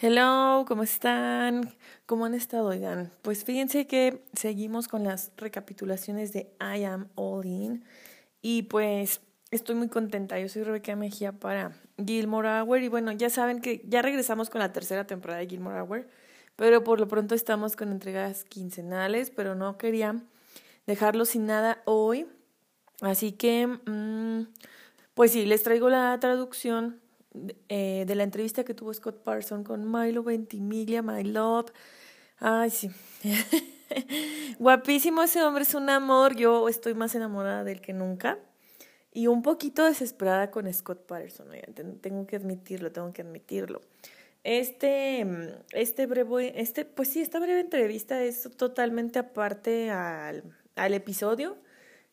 Hello, ¿cómo están? ¿Cómo han estado? Oigan, pues fíjense que seguimos con las recapitulaciones de I Am All In y pues estoy muy contenta. Yo soy Rebeca Mejía para Gilmore Hour y bueno, ya saben que ya regresamos con la tercera temporada de Gilmore Hour, pero por lo pronto estamos con entregas quincenales, pero no quería dejarlo sin nada hoy. Así que, mm, pues sí, les traigo la traducción eh, de la entrevista que tuvo Scott Parson con Milo Ventimiglia, My Love. Ay, sí. Guapísimo ese hombre, es un amor. Yo estoy más enamorada de él que nunca. Y un poquito desesperada con Scott Patterson. Tengo que admitirlo, tengo que admitirlo. Este, este breve, este, pues sí, esta breve entrevista es totalmente aparte al, al episodio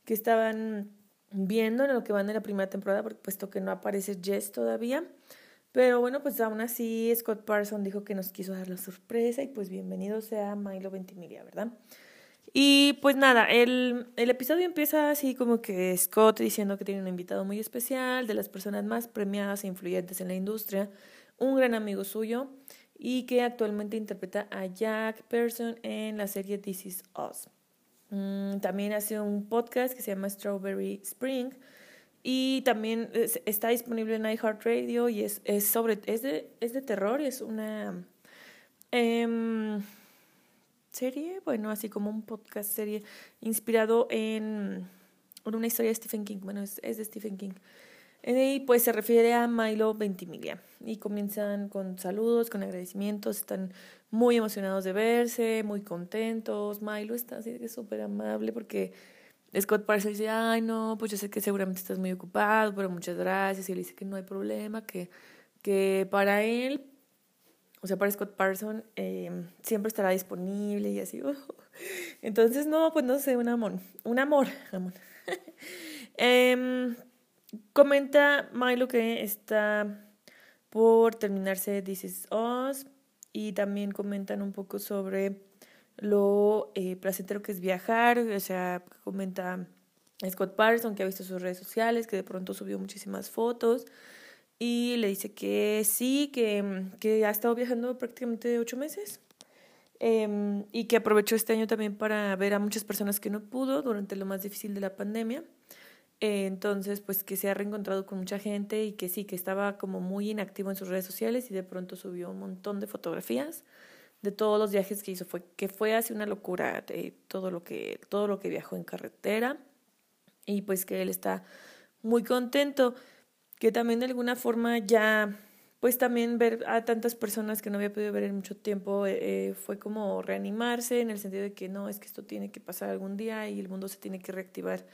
que estaban viendo en lo que van en la primera temporada, puesto que no aparece Jess todavía. Pero bueno, pues aún así Scott Parson dijo que nos quiso dar la sorpresa y pues bienvenido sea Milo Ventimiglia, ¿verdad? Y pues nada, el, el episodio empieza así como que Scott diciendo que tiene un invitado muy especial, de las personas más premiadas e influyentes en la industria, un gran amigo suyo y que actualmente interpreta a Jack Person en la serie This Is Us. Mm, también hace un podcast que se llama Strawberry Spring y también está disponible en iHeartRadio y es, es sobre es de, es de terror, es una em, serie, bueno, así como un podcast serie inspirado en, una historia de Stephen King, bueno, es, es de Stephen King. Y pues se refiere a Milo Ventimiglia. Y comienzan con saludos, con agradecimientos, están muy emocionados de verse, muy contentos. Milo está así que súper amable porque Scott Parsons dice, ay no, pues yo sé que seguramente estás muy ocupado, pero muchas gracias. Y él dice que no hay problema, que, que para él, o sea, para Scott Parsons, eh, siempre estará disponible y así. Entonces, no, pues no sé, un amor, un amor, amor. eh, Comenta Milo que está por terminarse This Is Us y también comentan un poco sobre lo eh, placentero que es viajar, o sea, comenta Scott Parson que ha visto sus redes sociales, que de pronto subió muchísimas fotos y le dice que sí, que, que ha estado viajando prácticamente ocho meses em, y que aprovechó este año también para ver a muchas personas que no pudo durante lo más difícil de la pandemia eh, entonces, pues que se ha reencontrado con mucha gente y que sí, que estaba como muy inactivo en sus redes sociales y de pronto subió un montón de fotografías de todos los viajes que hizo. Fue, que fue así una locura todo lo que, todo lo que viajó en carretera. Y pues que él está muy contento. Que también de alguna forma ya, pues también ver a tantas personas que no había podido ver en mucho tiempo, eh, eh, fue como reanimarse en el sentido de que no, es que esto tiene que pasar algún día y el mundo se tiene que reactivar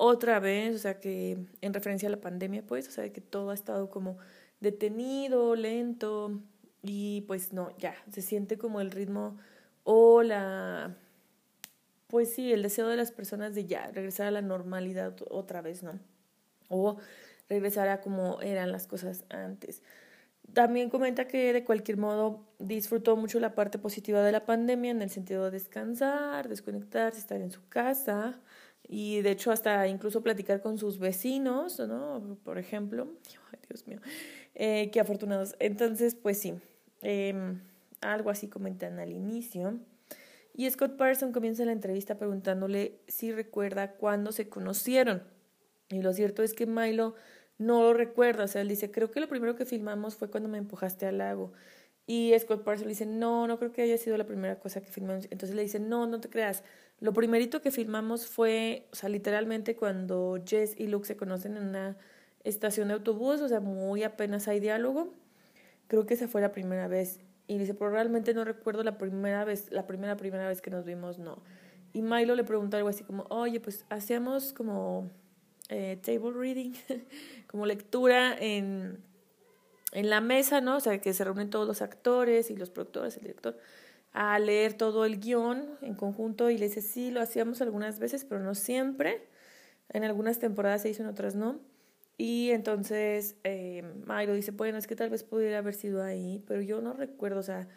otra vez, o sea, que en referencia a la pandemia, pues, o sea, que todo ha estado como detenido, lento, y pues no, ya, se siente como el ritmo o la, pues sí, el deseo de las personas de ya, regresar a la normalidad otra vez, ¿no? O regresar a como eran las cosas antes. También comenta que de cualquier modo disfrutó mucho la parte positiva de la pandemia en el sentido de descansar, desconectarse, estar en su casa, y de hecho hasta incluso platicar con sus vecinos, ¿no? Por ejemplo, ay, Dios mío, eh, qué afortunados. Entonces, pues sí, eh, algo así comentan al inicio. Y Scott Parson comienza la entrevista preguntándole si recuerda cuándo se conocieron. Y lo cierto es que Milo no lo recuerda, o sea, él dice, creo que lo primero que filmamos fue cuando me empujaste al lago. Y Scott Parson le dice, no, no creo que haya sido la primera cosa que filmamos. Entonces le dice, no, no te creas. Lo primerito que filmamos fue, o sea, literalmente cuando Jess y Luke se conocen en una estación de autobús, o sea, muy apenas hay diálogo. Creo que esa fue la primera vez. Y dice, pero realmente no recuerdo la primera vez, la primera, primera vez que nos vimos, no. Y Milo le pregunta algo así como, oye, pues hacíamos como eh, table reading, como lectura en en la mesa, ¿no? O sea, que se reúnen todos los actores y los productores, el director, a leer todo el guion en conjunto y le dice, sí, lo hacíamos algunas veces, pero no siempre. En algunas temporadas se hizo, en otras no. Y entonces eh, dice, bueno, es que tal vez pudiera haber sido ahí, pero yo no recuerdo, o sea,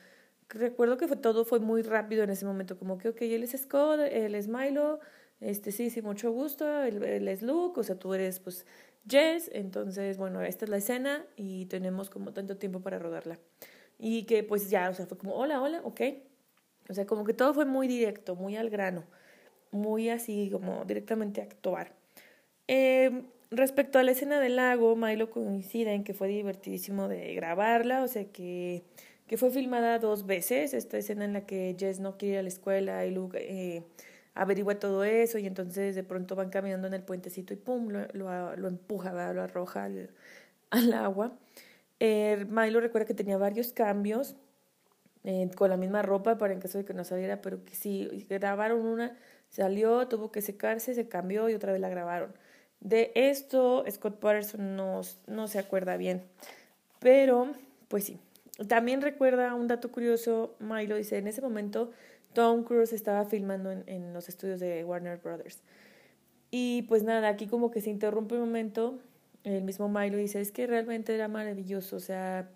recuerdo que fue, todo fue muy rápido en ese momento, como que, ok, él es Scott, él es Milo, este sí, sí, mucho gusto, él, él es Luke, o sea, tú eres pues Jess, entonces, bueno, esta es la escena y tenemos como tanto tiempo para rodarla. Y que pues ya, o sea, fue como, hola, hola, ok. O sea, como que todo fue muy directo, muy al grano, muy así como directamente actuar. Eh, respecto a la escena del lago, Milo coincide en que fue divertidísimo de grabarla, o sea que, que fue filmada dos veces, esta escena en la que Jess no quiere ir a la escuela y Luke eh, averigua todo eso y entonces de pronto van caminando en el puentecito y pum, lo, lo, lo empuja, lo arroja al, al agua. Eh, Milo recuerda que tenía varios cambios eh, con la misma ropa para en caso de que no saliera, pero que sí, grabaron una, salió, tuvo que secarse, se cambió y otra vez la grabaron. De esto Scott Patterson no, no se acuerda bien, pero pues sí. También recuerda un dato curioso, Milo dice, en ese momento Tom Cruise estaba filmando en, en los estudios de Warner Brothers. Y pues nada, aquí como que se interrumpe un momento, el mismo Milo dice, es que realmente era maravilloso, o sea,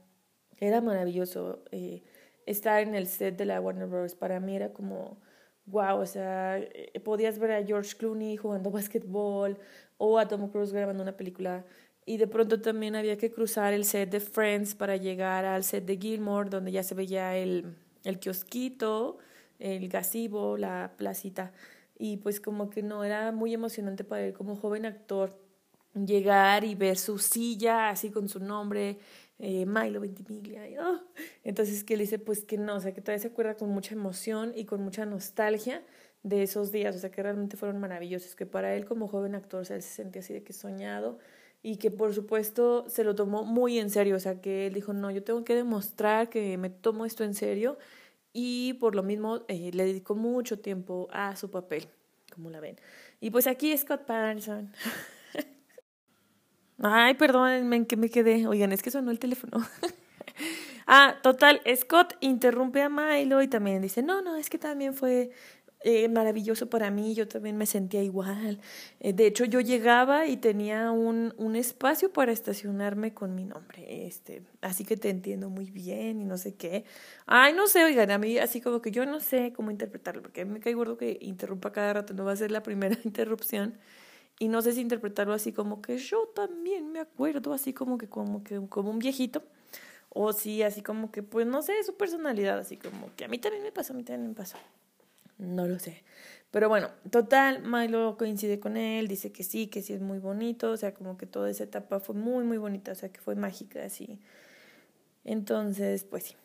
era maravilloso eh, estar en el set de la Warner Brothers. Para mí era como, wow, o sea, eh, podías ver a George Clooney jugando básquetbol o a Tom Cruise grabando una película. Y de pronto también había que cruzar el set de Friends para llegar al set de Gilmore, donde ya se veía el, el kiosquito el gazebo, la placita. Y pues como que no, era muy emocionante para él como joven actor llegar y ver su silla así con su nombre, eh, Milo Ventimiglia. Oh. Entonces que él dice pues que no, o sea que todavía se acuerda con mucha emoción y con mucha nostalgia de esos días, o sea que realmente fueron maravillosos, que para él como joven actor o sea, él se sentía así de que soñado y que por supuesto se lo tomó muy en serio, o sea que él dijo, no, yo tengo que demostrar que me tomo esto en serio y por lo mismo eh, le dedicó mucho tiempo a su papel, como la ven. Y pues aquí Scott Patterson. Ay, perdónenme en que me quedé. Oigan, es que sonó el teléfono. ah, total, Scott interrumpe a Milo y también dice, no, no, es que también fue eh, maravilloso para mí, yo también me sentía igual. Eh, de hecho, yo llegaba y tenía un, un espacio para estacionarme con mi nombre, este, así que te entiendo muy bien y no sé qué. Ay, no sé, oigan, a mí así como que yo no sé cómo interpretarlo, porque a mí me cae gordo que interrumpa cada rato, no va a ser la primera interrupción. Y no sé si interpretarlo así como que yo también me acuerdo, así como que como que como un viejito. O sí, así como que, pues no sé, su personalidad, así como que a mí también me pasó, a mí también me pasó. No lo sé. Pero bueno, total, Milo coincide con él, dice que sí, que sí es muy bonito, o sea, como que toda esa etapa fue muy, muy bonita, o sea, que fue mágica, así. Entonces, pues sí.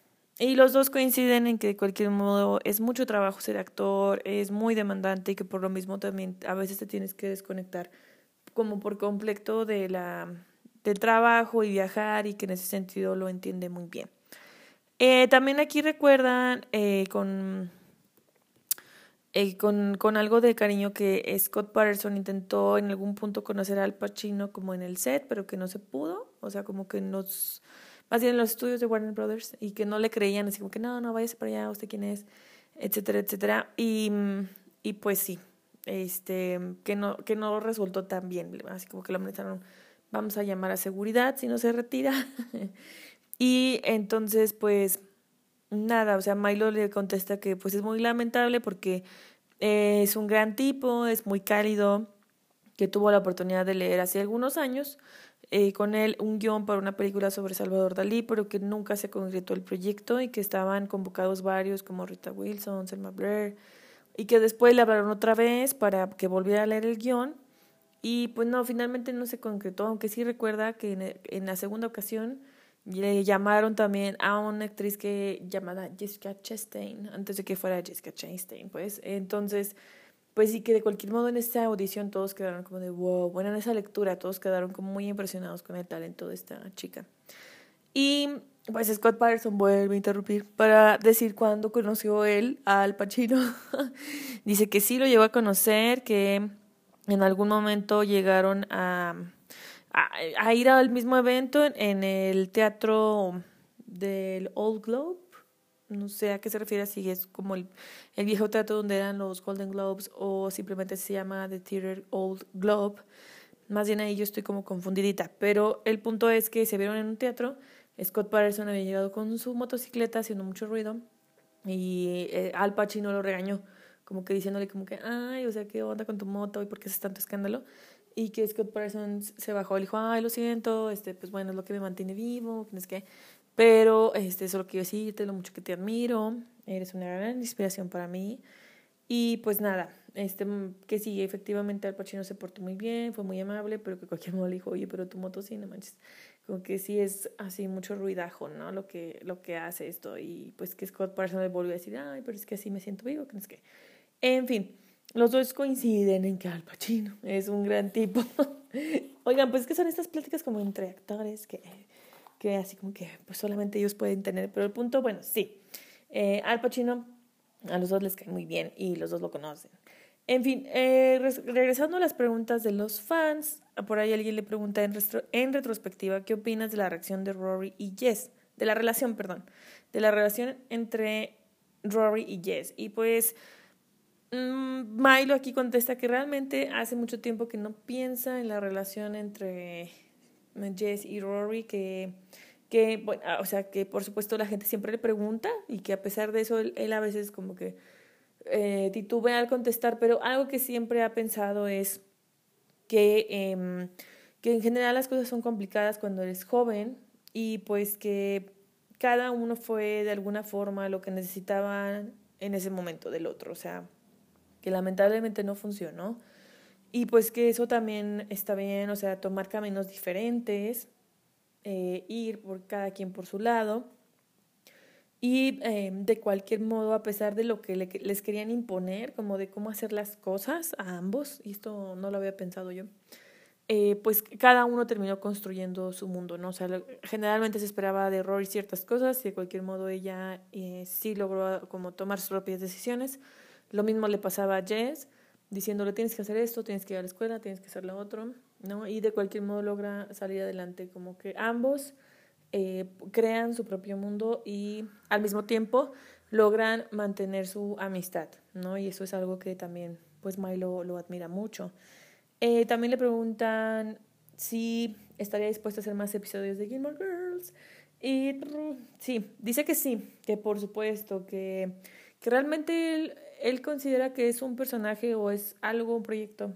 Y los dos coinciden en que de cualquier modo es mucho trabajo ser actor, es muy demandante y que por lo mismo también a veces te tienes que desconectar como por completo de la, del trabajo y viajar y que en ese sentido lo entiende muy bien. Eh, también aquí recuerdan eh, con eh, con, con algo de cariño que Scott Patterson intentó en algún punto conocer al Pacino como en el set, pero que no se pudo, o sea, como que nos, más bien en los estudios de Warner Brothers, y que no le creían, así como que no, no, váyase para allá, usted quién es, etcétera, etcétera, y, y pues sí, este, que no, que no resultó tan bien, así como que lo amenazaron, vamos a llamar a seguridad si no se retira, y entonces pues nada, o sea, Milo le contesta que pues es muy lamentable porque eh, es un gran tipo, es muy cálido, que tuvo la oportunidad de leer hace algunos años eh, con él un guion para una película sobre Salvador Dalí, pero que nunca se concretó el proyecto y que estaban convocados varios como Rita Wilson, Selma Blair, y que después le hablaron otra vez para que volviera a leer el guion. Y pues no, finalmente no se concretó, aunque sí recuerda que en la segunda ocasión le llamaron también a una actriz que llamada Jessica Chastain, antes de que fuera Jessica Chastain, pues. Entonces, pues sí que de cualquier modo en esta audición todos quedaron como de wow, bueno, en esa lectura todos quedaron como muy impresionados con el talento de esta chica. Y pues Scott Patterson vuelve a interrumpir para decir cuándo conoció él al Pacino. Dice que sí lo llegó a conocer, que en algún momento llegaron a a, ir al mismo evento en, el teatro del Old Globe. No sé a qué se refiere, si es como el, viejo teatro donde eran los Golden Globes o simplemente se llama The Theater Old Globe. Más bien ahí yo estoy como confundidita. Pero el punto es que se vieron en un teatro. Scott Patterson había llegado con su motocicleta haciendo mucho ruido y eh, Al Pacino lo regañó, como que diciéndole como que, ay, o sea, ¿qué onda con tu moto y por qué haces tanto escándalo? y que Scott Parsons se bajó y dijo, ay, lo siento, este, pues bueno, es lo que me mantiene vivo, que es que... Pero este, solo quiero decirte lo mucho que te admiro, eres una gran inspiración para mí. Y pues nada, este, que sí, efectivamente Al Pacino se portó muy bien, fue muy amable, pero que cualquier modo le dijo, oye, pero tu moto sí, no manches. Como que sí es así mucho ruidajo, ¿no? Lo que, lo que hace esto. Y pues que Scott Parsons le volvió a decir, ay, pero es que así me siento vivo, que no es que. En fin, los dos coinciden en que Al Pacino es un gran tipo. Oigan, pues que son estas pláticas como entre actores que, que así como que pues solamente ellos pueden tener. Pero el punto, bueno, sí. Eh, Al Pacino a los dos les cae muy bien y los dos lo conocen. En fin, eh, regresando a las preguntas de los fans, por ahí alguien le pregunta en, retrospectiva, ¿qué opinas de la reacción de Rory y Jess? De la relación, perdón, de la relación entre Rory y Jess. Y pues mmm, Milo aquí contesta que realmente hace mucho tiempo que no piensa en la relación entre Jess y Rory, que que, bueno, o sea, que por supuesto la gente siempre le pregunta y que a pesar de eso él a veces como que eh, titubea al contestar, pero algo que siempre ha pensado es que, eh, que en general las cosas son complicadas cuando eres joven y pues que cada uno fue de alguna forma lo que necesitaban en ese momento del otro, o sea, que lamentablemente no funcionó y pues que eso también está bien, o sea, tomar caminos diferentes, eh, ir por cada quien por su lado y eh, de cualquier modo, a pesar de lo que les querían imponer, como de cómo hacer las cosas a ambos, y esto no lo había pensado yo, eh, pues cada uno terminó construyendo su mundo, ¿no? O sea, generalmente se esperaba de Rory ciertas cosas y de cualquier modo ella eh, sí logró como tomar sus propias decisiones. Lo mismo le pasaba a Jess, diciéndole tienes que hacer esto, tienes que ir a la escuela, tienes que hacer lo otro, ¿no? Y de cualquier modo logra salir adelante, como que ambos eh, crean su propio mundo y al mismo tiempo logran mantener su amistad, ¿no? Y eso es algo que también, pues Milo lo admira mucho. Eh, también le preguntan si estaría dispuesto a hacer más episodios de Gilmore Girls. Y sí, dice que sí, que por supuesto, que, que realmente él considera que es un personaje o es algo, un proyecto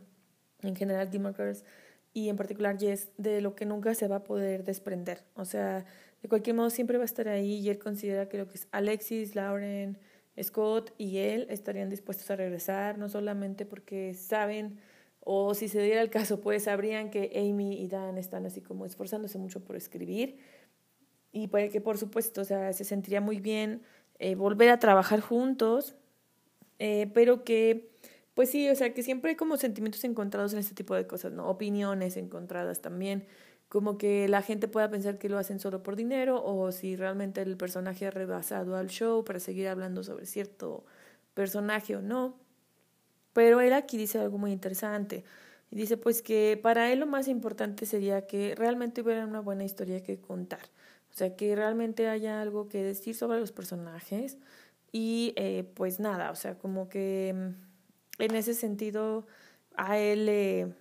en general Gilmore Girls y en particular Jess, de lo que nunca se va a poder desprender. O sea, de cualquier modo siempre va a estar ahí y él considera que lo que es Alexis, Lauren, Scott y él estarían dispuestos a regresar, no solamente porque saben o si se diera el caso, pues sabrían que Amy y Dan están así como esforzándose mucho por escribir y que por supuesto, o sea, se sentiría muy bien eh, volver a trabajar juntos, eh, pero que pues sí, o sea, que siempre hay como sentimientos encontrados en este tipo de cosas, ¿no? Opiniones encontradas también, como que la gente pueda pensar que lo hacen solo por dinero o si realmente el personaje ha rebasado al show para seguir hablando sobre cierto personaje o no. Pero él aquí dice algo muy interesante. Dice pues que para él lo más importante sería que realmente hubiera una buena historia que contar. O sea, que realmente haya algo que decir sobre los personajes. Y eh, pues nada, o sea, como que mm, en ese sentido a él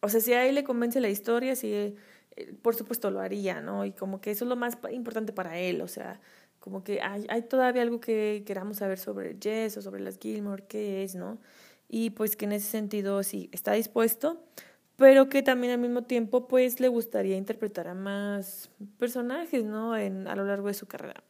o sea, si a él le convence la historia, sí, eh, por supuesto lo haría, ¿no? Y como que eso es lo más importante para él, o sea, como que hay, todavía algo que queramos saber sobre Jess o sobre las Gilmore, qué es, ¿no? Y pues que en ese sentido sí está dispuesto, pero que también al mismo tiempo pues le gustaría interpretar a más personajes, ¿no? En, a lo largo de su carrera.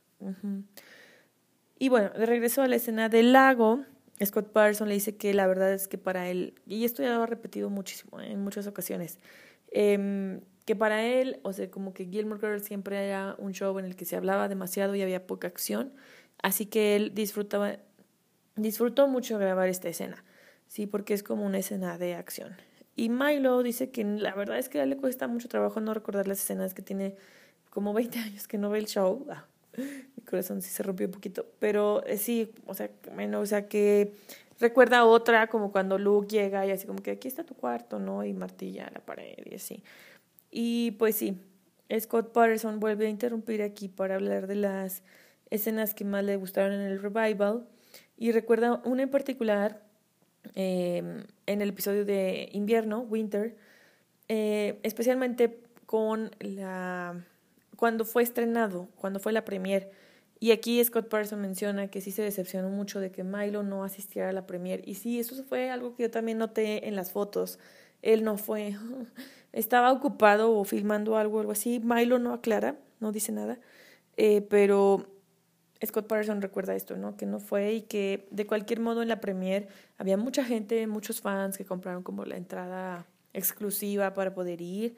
Y bueno, de regreso a la escena del lago, Scott Patterson le dice que la verdad es que para él, y esto ya lo ha repetido muchísimo en muchas ocasiones, eh, que para él, o sea, como que Gilmore Girls siempre era un show en el que se hablaba demasiado y había poca acción, así que él disfrutaba, disfrutó mucho grabar esta escena, sí, porque es como una escena de acción. Y Milo dice que la verdad es que le cuesta mucho trabajo no recordar las escenas que tiene como 20 años que no ve el show. Ah, mi corazón sí se rompió un poquito, pero eh, sí, o sea, bueno, o sea que recuerda otra como cuando Luke llega y así como que aquí está tu cuarto, ¿no? Y martilla la pared y así. Y pues sí, Scott Patterson vuelve a interrumpir aquí para hablar de las escenas que más le gustaron en el revival y recuerda una en particular em, en el episodio de invierno, Winter, eh, especialmente con la cuando fue estrenado, cuando fue la premier. Y aquí Scott Patterson menciona que sí se decepcionó mucho de que Milo no asistiera a la premier. Y sí, eso fue algo que yo también noté en las fotos. Él no fue, estaba ocupado o filmando algo, algo así. Milo no aclara, no dice nada. eh, pero Scott Patterson recuerda esto, ¿no? Que no fue y que de cualquier modo en la premier había mucha gente, muchos fans que compraron como la entrada exclusiva para poder ir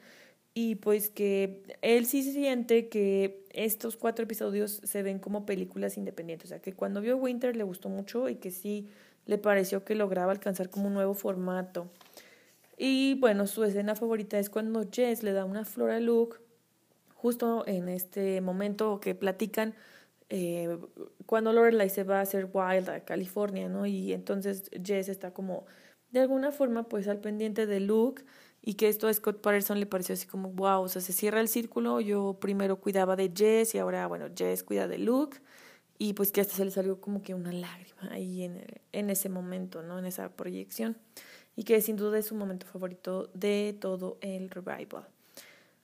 y pues que él sí siente que estos cuatro episodios se ven como películas independientes, o sea, que cuando vio Winter le gustó mucho y que sí le pareció que lograba alcanzar como un nuevo formato. Y bueno, su escena favorita es cuando Jess le da una flor a Luke, justo en este momento que platican eh, cuando Lorelai se va a hacer Wild a California, ¿no? Y entonces Jess está como de alguna forma pues al pendiente de Luke y que esto a Scott Patterson le pareció así como wow, o sea, se cierra el círculo, yo primero cuidaba de Jess y ahora bueno, Jess cuida de Luke y pues que hasta se le salió como que una lágrima ahí en, en ese momento, ¿no? En esa proyección y que sin duda es su momento favorito de todo el revival.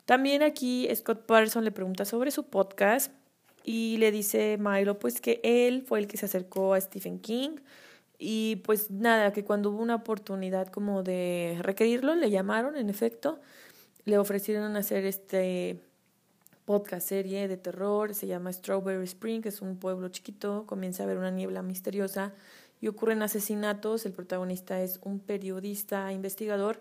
También aquí Scott Patterson le pregunta sobre su podcast y le dice Milo pues que él fue el que se acercó a Stephen King y pues nada, que cuando hubo una oportunidad como de requerirlo, le llamaron, en efecto, le ofrecieron hacer este podcast serie de terror, se llama Strawberry Spring, que es un pueblo chiquito, comienza a haber una niebla misteriosa y ocurren asesinatos, el protagonista es un periodista investigador,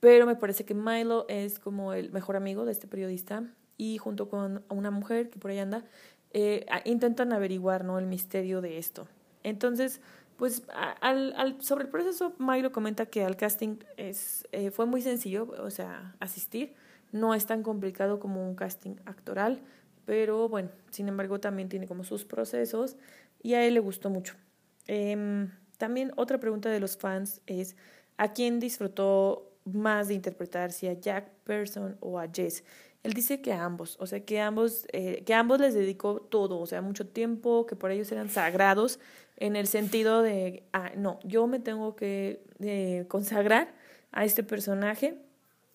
pero me parece que Milo es como el mejor amigo de este periodista y junto con una mujer que por ahí anda, eh, intentan averiguar ¿no? el misterio de esto. Entonces, pues al, al, sobre el proceso, Milo comenta que al casting es, eh, fue muy sencillo, o sea, asistir. No es tan complicado como un casting actoral, pero bueno, sin embargo también tiene como sus procesos y a él le gustó mucho. Eh, también otra pregunta de los fans es, ¿a quién disfrutó más de interpretar, si a Jack Person o a Jess? Él dice que a ambos, o sea, que ambos, eh, que ambos les dedicó todo, o sea, mucho tiempo, que por ellos eran sagrados, en el sentido de, ah, no, yo me tengo que eh, consagrar a este personaje.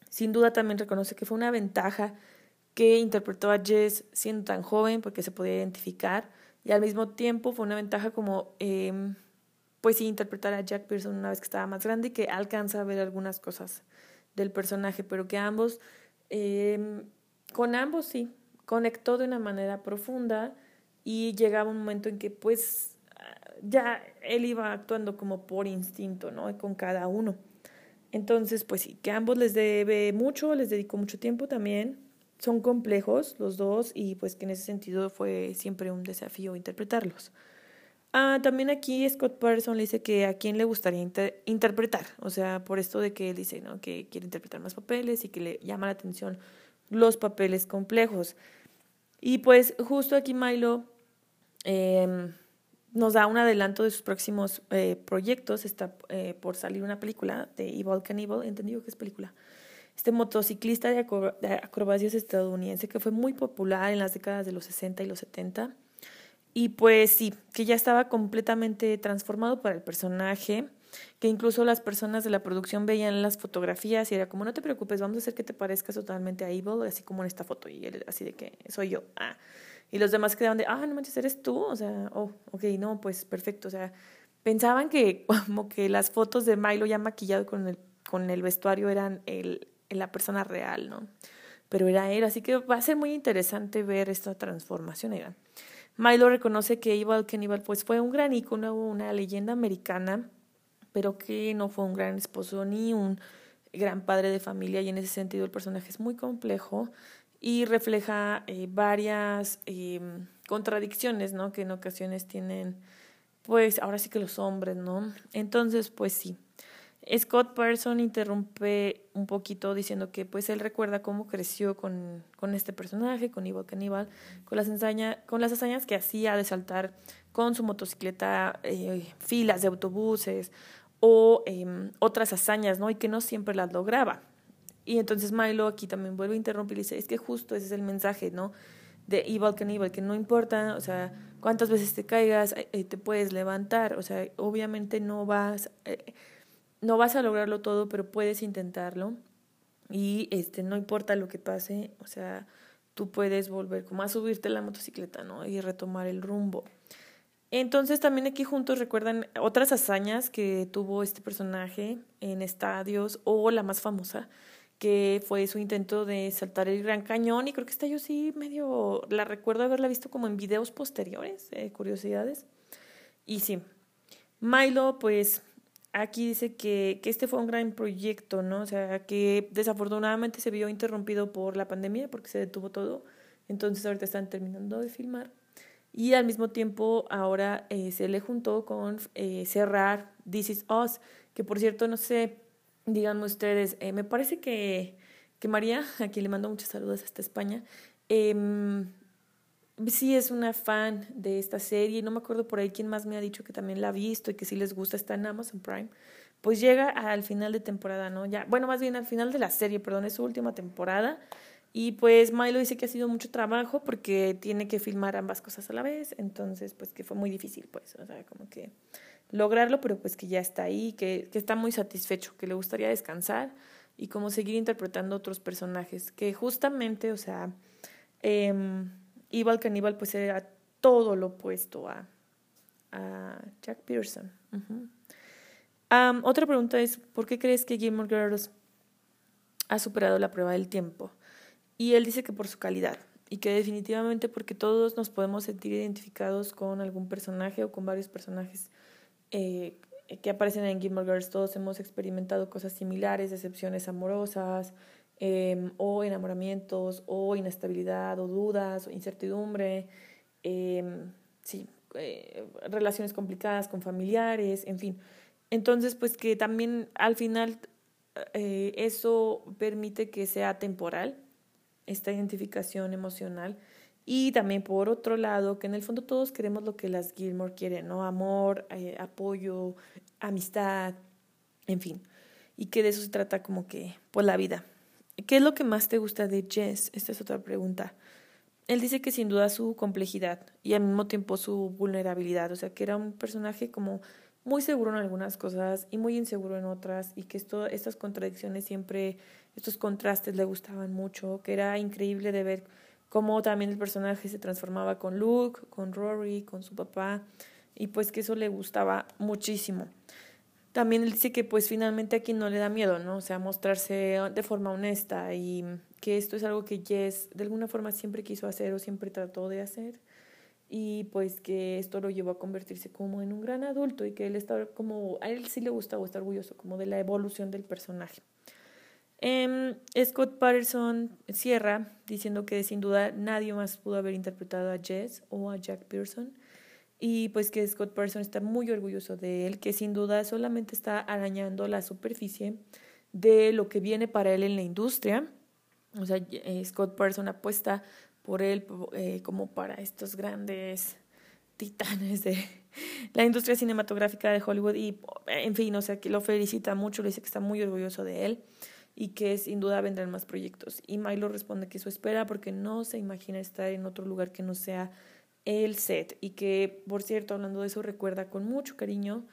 Sin duda también reconoce que fue una ventaja que interpretó a Jess siendo tan joven porque se podía identificar y al mismo tiempo fue una ventaja como, eh, pues sí, interpretar a Jack Pearson una vez que estaba más grande y que alcanza a ver algunas cosas del personaje, pero que ambos, eh, con ambos sí, conectó de una manera profunda y llegaba un momento en que pues ya él iba actuando como por instinto, ¿no? Con cada uno. Entonces, pues sí, que ambos les debe mucho, les dedicó mucho tiempo también. Son complejos los dos y pues que en ese sentido fue siempre un desafío interpretarlos. Ah, también aquí Scott Patterson le dice que a quién le gustaría interpretar, o sea, por esto de que él dice, ¿no? Que quiere interpretar más papeles y que le llama la atención los papeles complejos. Y pues justo aquí Milo eh, nos da un adelanto de sus próximos eh, proyectos. Está eh, por salir una película de Evil Cannibal, entendido que es película. Este motociclista de, acrobacias estadounidense que fue muy popular en las décadas de los 60 y los 70. Y pues sí, que ya estaba completamente transformado para el personaje, que incluso las personas de la producción veían las fotografías y era como, no te preocupes, vamos a hacer que te parezcas totalmente a Evil, así como en esta foto. Y él así de que soy yo. Ah. Y los demás quedaban de, ah, no manches, eres tú. O sea, oh, ok, no, pues perfecto. O sea, pensaban que como que las fotos de Milo ya maquillado con el, con el vestuario eran el, la persona real, ¿no? Pero era él, así que va a ser muy interesante ver esta transformación. Era. Milo reconoce que Evil Cannibal pues, fue un gran icono, una leyenda americana, pero que no fue un gran esposo ni un gran padre de familia y en ese sentido el personaje es muy complejo y refleja eh, varias eh, contradicciones, ¿no? Que en ocasiones tienen, pues, ahora sí que los hombres, ¿no? Entonces, pues sí. Scott Person interrumpe un poquito diciendo que pues él recuerda cómo creció con, con este personaje, con Evil Cannibal, con las, ensaña, con las hazañas que hacía de saltar con su motocicleta eh, filas de autobuses o em, otras hazañas, ¿no? Y que no siempre las lograba. Y entonces Milo aquí también vuelve a interrumpir y dice, es que justo ese es el mensaje, ¿no? De Evil Cannibal, que no importa, o sea, cuántas veces te caigas, eh, eh, te puedes levantar, o sea, obviamente no vas, eh, no vas a lograrlo todo, pero puedes intentarlo y este, no importa lo que pase, o sea, tú puedes volver como a subirte la motocicleta, ¿no? Y retomar el rumbo. Entonces también aquí juntos recuerdan otras hazañas que tuvo este personaje en estadios o la más famosa, que fue su intento de saltar el Gran Cañón y creo que esta yo sí medio la recuerdo haberla visto como en videos posteriores, eh, curiosidades. Y sí, Milo pues aquí dice que, que este fue un gran proyecto, ¿no? O sea, que desafortunadamente se vio interrumpido por la pandemia porque se detuvo todo. Entonces ahorita están terminando de filmar. Y al mismo tiempo ahora eh, se le juntó con eh, cerrar This Is Us, que por cierto, no sé, díganme ustedes, eh, me parece que, que María, a quien le mando muchos saludos hasta España, eh, sí es una fan de esta serie, no me acuerdo por ahí quién más me ha dicho que también la ha visto y que sí les gusta, está en Amazon Prime, pues llega al final de temporada, ¿no? Ya, bueno, más bien al final de la serie, perdón, es su última temporada. Y pues Milo dice que ha sido mucho trabajo porque tiene que filmar ambas cosas a la vez, entonces pues que fue muy difícil, pues, o sea, como que lograrlo, pero pues que ya está ahí, que, que está muy satisfecho, que le gustaría descansar y como seguir interpretando otros personajes, que justamente, o sea, eh, Evil Cannibal pues era todo lo opuesto a, a Jack Pearson. otra pregunta es, ¿por qué crees que Gilmore Girls ha superado la prueba del tiempo? Y él dice que por su calidad y que definitivamente porque todos nos podemos sentir identificados con algún personaje o con varios personajes eh, que aparecen en Gilmore Girls. Todos hemos experimentado cosas similares, decepciones amorosas, Em, o enamoramientos, o inestabilidad, o dudas, o incertidumbre, em, sí, eh, relaciones complicadas con familiares, en fin. Entonces, pues que también al final eh, eso permite que sea temporal, esta identificación emocional. Y también por otro lado, que en el fondo todos queremos lo que las Gilmore quieren, ¿no? Amor, eh, apoyo, amistad, en fin. Y que de eso se trata como que, pues la vida. ¿Qué es lo que más te gusta de Jess? Esta es otra pregunta. Él dice que sin duda su complejidad y al mismo tiempo su vulnerabilidad, o sea, que era un personaje como muy seguro en algunas cosas y muy inseguro en otras y que esto, estas contradicciones siempre, estos contrastes le gustaban mucho, que era increíble de ver cómo también el personaje se transformaba con Luke, con Rory, con su papá y pues que eso le gustaba muchísimo también él dice que pues finalmente aquí no le da miedo, ¿no? O sea, mostrarse de forma honesta y que esto es algo que Jess de alguna forma siempre quiso hacer o siempre trató de hacer y pues que esto lo llevó a convertirse como en un gran adulto y que él está como, a él sí le gusta o está orgulloso como de la evolución del personaje. Eh, Scott Patterson cierra diciendo que sin duda nadie más pudo haber interpretado a Jess o a Jack Pearson y pues que Scott Person está muy orgulloso de él, que sin duda solamente está arañando la superficie de lo que viene para él en la industria. O sea, eh, Scott Person apuesta por él eh, como para estos grandes titanes de la industria cinematográfica de Hollywood y en fin, o sea, que lo felicita mucho, le dice que está muy orgulloso de él y que sin duda vendrán más proyectos. Y Milo responde que eso espera porque no se imagina estar en otro lugar que no sea el set y que, por cierto, hablando de eso, recuerda con mucho cariño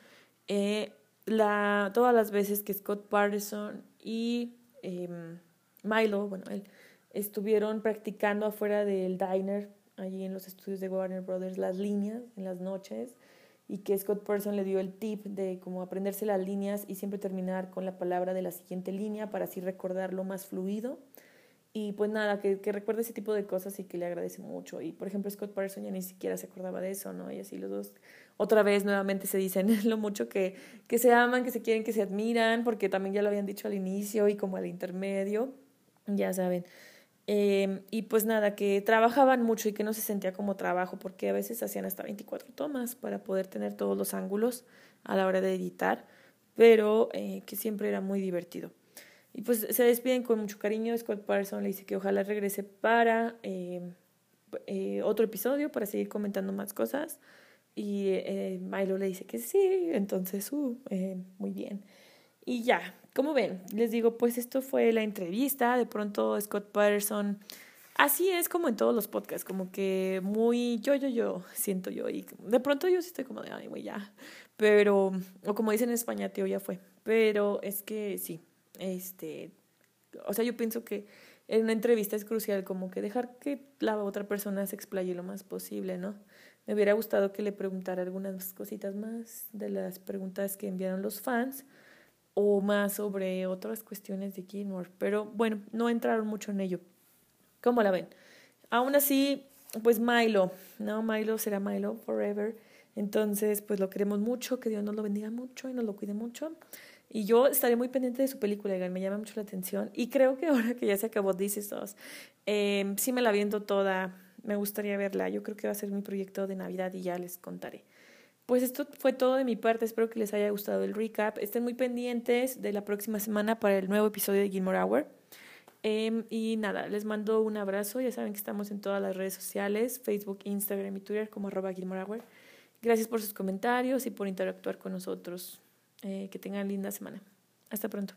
eh, la, todas las veces que Scott Patterson y em, Milo, bueno, él, estuvieron practicando afuera del diner, allí en los estudios de Warner Brothers, las líneas en las noches y que Scott Patterson le dio el tip de cómo aprenderse las líneas y siempre terminar con la palabra de la siguiente línea para así recordarlo más fluido. Y pues nada, que, recuerde ese tipo de cosas y que le agradece mucho. Y por ejemplo, Scott Patterson ya ni siquiera se acordaba de eso, ¿no? Y así los dos otra vez nuevamente se dicen lo mucho que, que se aman, que se quieren, que se admiran, porque también ya lo habían dicho al inicio y como al intermedio, ya saben. Eh, y pues nada, que trabajaban mucho y que no se sentía como trabajo, porque a veces hacían hasta 24 tomas para poder tener todos los ángulos a la hora de editar, pero eh, que siempre era muy divertido. Y pues se despiden con mucho cariño. Scott Patterson le dice que ojalá regrese para eh, eh, otro episodio, para seguir comentando más cosas. Y eh, Milo le dice que sí, entonces, uh, muy bien. Y ya, como ven, les digo, pues esto fue la entrevista. De pronto Scott Patterson, así es como en todos los podcasts, como que muy yo, yo, yo, siento yo. Y de pronto yo sí estoy como de, ay, güey, ya. Pero, o como dicen en España, tío, ya fue. Pero es que sí, este, o sea, yo pienso que en una entrevista es crucial como que dejar que la otra persona se explaye lo más posible, ¿no? Me hubiera gustado que le preguntara algunas cositas más de las preguntas que enviaron los fans, o más sobre otras cuestiones de Gilmore. Pero bueno, no entraron mucho en ello. ¿Cómo la ven? Aún así, pues Milo, ¿no? Milo será Milo forever. Entonces, pues lo queremos mucho, que Dios nos lo bendiga mucho y nos lo cuide mucho. Y yo estaré muy pendiente de su película, me llama mucho la atención. Y creo que ahora que ya se acabó This Is Us, eh, sí me la viendo toda, me gustaría verla. Yo creo que va a ser mi proyecto de Navidad y ya les contaré. Pues esto fue todo de mi parte, espero que les haya gustado el recap. Estén muy pendientes de la próxima semana para el nuevo episodio de Gilmore Hour. Em, y nada, les mando un abrazo. Ya saben que estamos en todas las redes sociales, Facebook, Instagram y Twitter como arroba Gilmore Hour. Gracias por sus comentarios y por interactuar con nosotros. Eh, que tengan linda semana. Hasta pronto.